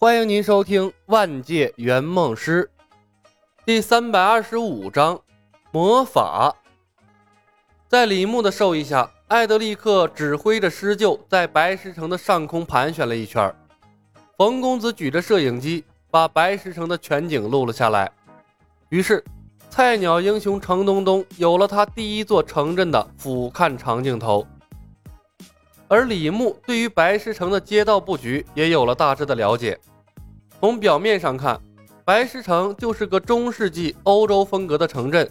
欢迎您收听《万界圆梦师》第三百二十五章魔法。在李牧的授意下，艾德利克指挥着狮鹫在白石城的上空盘旋了一圈。冯公子举着摄影机，把白石城的全景录了下来。于是，菜鸟英雄程东东有了他第一座城镇的俯瞰长镜头。而李牧对于白石城的街道布局也有了大致的了解。从表面上看，白石城就是个中世纪欧洲风格的城镇，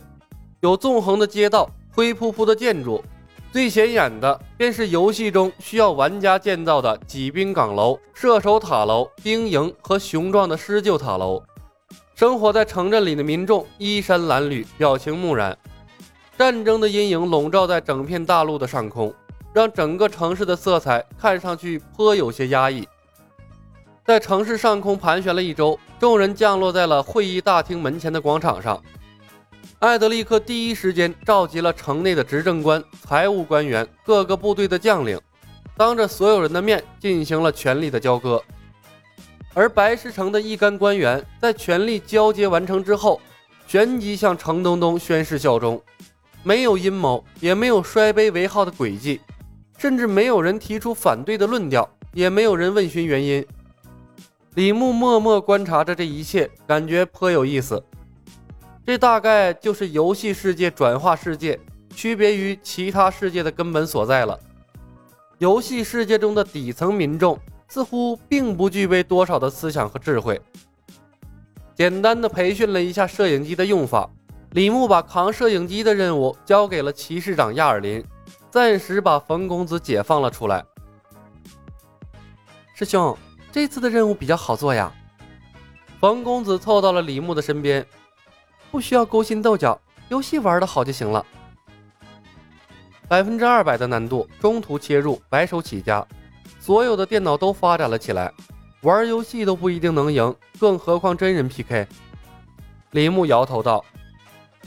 有纵横的街道、灰扑扑的建筑，最显眼的便是游戏中需要玩家建造的骑兵岗楼、射手塔楼、兵营和雄壮的施救塔楼。生活在城镇里的民众衣衫褴褛，表情木然，战争的阴影笼罩在整片大陆的上空。让整个城市的色彩看上去颇有些压抑。在城市上空盘旋了一周，众人降落在了会议大厅门前的广场上。艾德利克第一时间召集了城内的执政官、财务官员、各个部队的将领，当着所有人的面进行了权力的交割。而白石城的一干官员在权力交接完成之后，旋即向程东东宣誓效忠，没有阴谋，也没有摔杯为号的诡计。甚至没有人提出反对的论调，也没有人问询原因。李牧默默观察着这一切，感觉颇有意思。这大概就是游戏世界转化世界区别于其他世界的根本所在了。游戏世界中的底层民众似乎并不具备多少的思想和智慧。简单的培训了一下摄影机的用法，李牧把扛摄影机的任务交给了骑士长亚尔林。暂时把冯公子解放了出来。师兄，这次的任务比较好做呀。冯公子凑到了李牧的身边，不需要勾心斗角，游戏玩的好就行了。百分之二百的难度，中途切入，白手起家，所有的电脑都发展了起来，玩游戏都不一定能赢，更何况真人 PK。李牧摇头道：“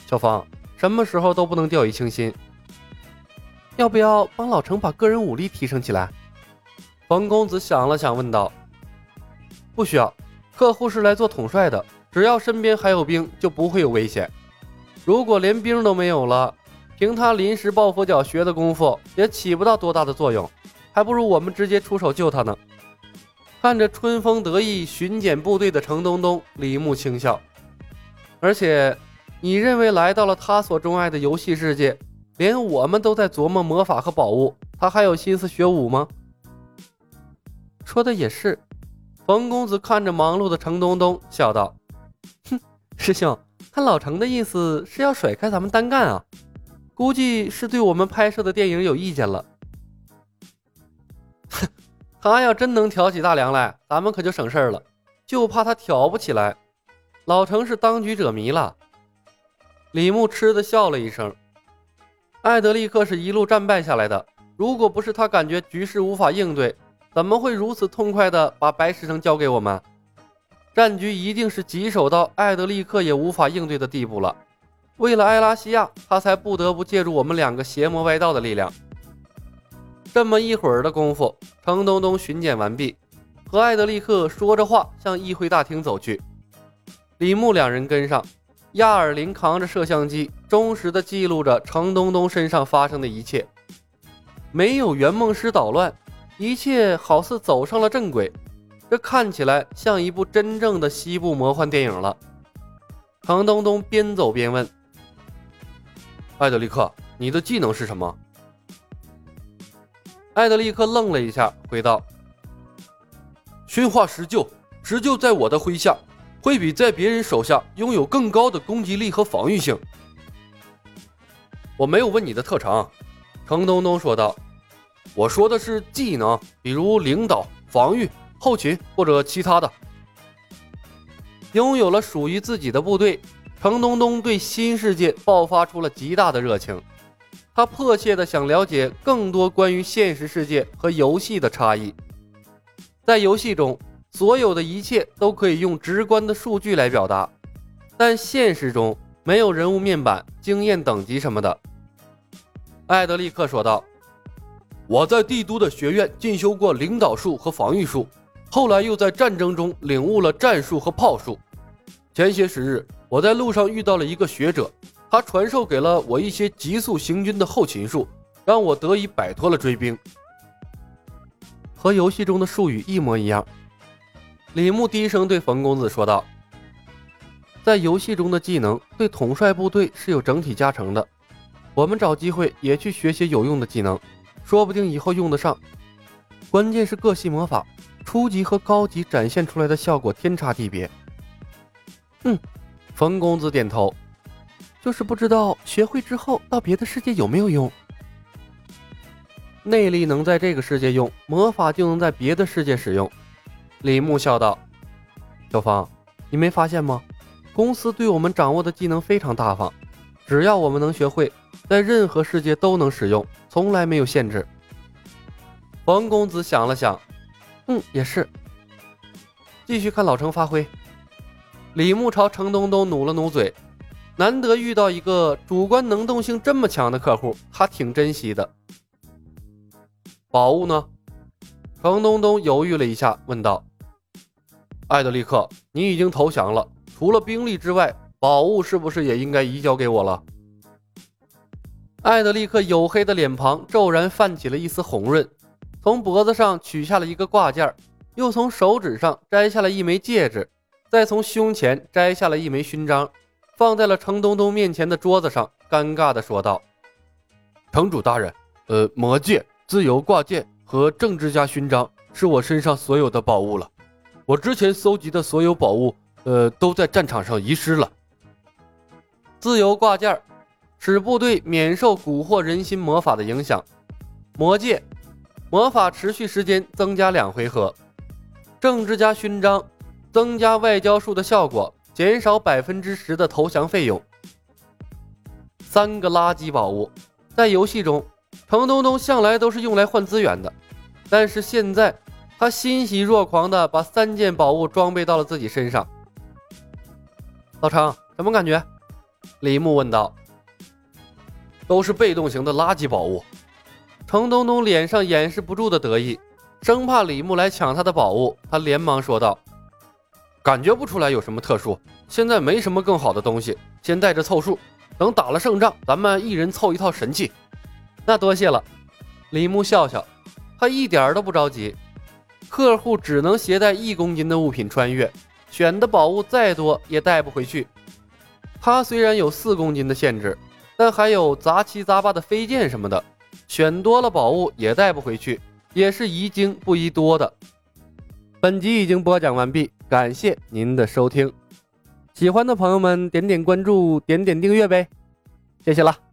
小芳，什么时候都不能掉以轻心。”要不要帮老程把个人武力提升起来？冯公子想了想，问道：“不需要，客户是来做统帅的，只要身边还有兵，就不会有危险。如果连兵都没有了，凭他临时抱佛脚学的功夫，也起不到多大的作用，还不如我们直接出手救他呢。”看着春风得意巡检部队的程东东，李牧轻笑：“而且，你认为来到了他所钟爱的游戏世界？”连我们都在琢磨魔法和宝物，他还有心思学武吗？说的也是。冯公子看着忙碌的程东东，笑道：“哼，师兄，看老程的意思是要甩开咱们单干啊？估计是对我们拍摄的电影有意见了。哼，他要真能挑起大梁来，咱们可就省事儿了。就怕他挑不起来。老程是当局者迷了。”李牧嗤的笑了一声。艾德利克是一路战败下来的，如果不是他感觉局势无法应对，怎么会如此痛快地把白石城交给我们？战局一定是棘手到艾德利克也无法应对的地步了。为了艾拉西亚，他才不得不借助我们两个邪魔外道的力量。这么一会儿的功夫，程东东巡检完毕，和艾德利克说着话向议会大厅走去，李牧两人跟上。亚尔林扛着摄像机，忠实地记录着程东东身上发生的一切。没有圆梦师捣乱，一切好似走上了正轨。这看起来像一部真正的西部魔幻电影了。程东东边走边问：“艾德利克，你的技能是什么？”艾德利克愣了一下，回道：“驯化石臼，石臼在我的麾下。”会比在别人手下拥有更高的攻击力和防御性。我没有问你的特长，程东东说道。我说的是技能，比如领导、防御、后勤或者其他的。拥有了属于自己的部队，程东东对新世界爆发出了极大的热情。他迫切的想了解更多关于现实世界和游戏的差异。在游戏中。所有的一切都可以用直观的数据来表达，但现实中没有人物面板、经验等级什么的。艾德利克说道：“我在帝都的学院进修过领导术和防御术，后来又在战争中领悟了战术和炮术。前些时日，我在路上遇到了一个学者，他传授给了我一些急速行军的后勤术，让我得以摆脱了追兵。和游戏中的术语一模一样。李牧低声对冯公子说道：“在游戏中的技能对统帅部队是有整体加成的，我们找机会也去学些有用的技能，说不定以后用得上。关键是各系魔法初级和高级展现出来的效果天差地别。”嗯，冯公子点头，就是不知道学会之后到别的世界有没有用。内力能在这个世界用，魔法就能在别的世界使用。李牧笑道：“小芳，你没发现吗？公司对我们掌握的技能非常大方，只要我们能学会，在任何世界都能使用，从来没有限制。”冯公子想了想，嗯，也是。继续看老程发挥。李牧朝程东东努了努嘴，难得遇到一个主观能动性这么强的客户，他挺珍惜的。宝物呢？程东东犹豫了一下，问道：“艾德利克，你已经投降了，除了兵力之外，宝物是不是也应该移交给我了？”艾德利克黝黑的脸庞骤然泛起了一丝红润，从脖子上取下了一个挂件，又从手指上摘下了一枚戒指。再从胸前摘下了一枚勋章，放在了程东东面前的桌子上，尴尬地说道：“城主大人，呃，魔戒、自由挂件和政治家勋章是我身上所有的宝物了。我之前搜集的所有宝物，呃，都在战场上遗失了。自由挂件使部队免受蛊惑人心魔法的影响；魔戒，魔法持续时间增加两回合；政治家勋章。”增加外交术的效果，减少百分之十的投降费用。三个垃圾宝物，在游戏中，程东东向来都是用来换资源的，但是现在他欣喜若狂的把三件宝物装备到了自己身上。老程，什么感觉？李牧问道。都是被动型的垃圾宝物。程东东脸上掩饰不住的得意，生怕李牧来抢他的宝物，他连忙说道。感觉不出来有什么特殊，现在没什么更好的东西，先带着凑数，等打了胜仗，咱们一人凑一套神器。那多谢了，李牧笑笑，他一点都不着急。客户只能携带一公斤的物品穿越，选的宝物再多也带不回去。他虽然有四公斤的限制，但还有杂七杂八的飞剑什么的，选多了宝物也带不回去，也是宜精不宜多的。本集已经播讲完毕，感谢您的收听。喜欢的朋友们点点关注，点点订阅呗，谢谢了。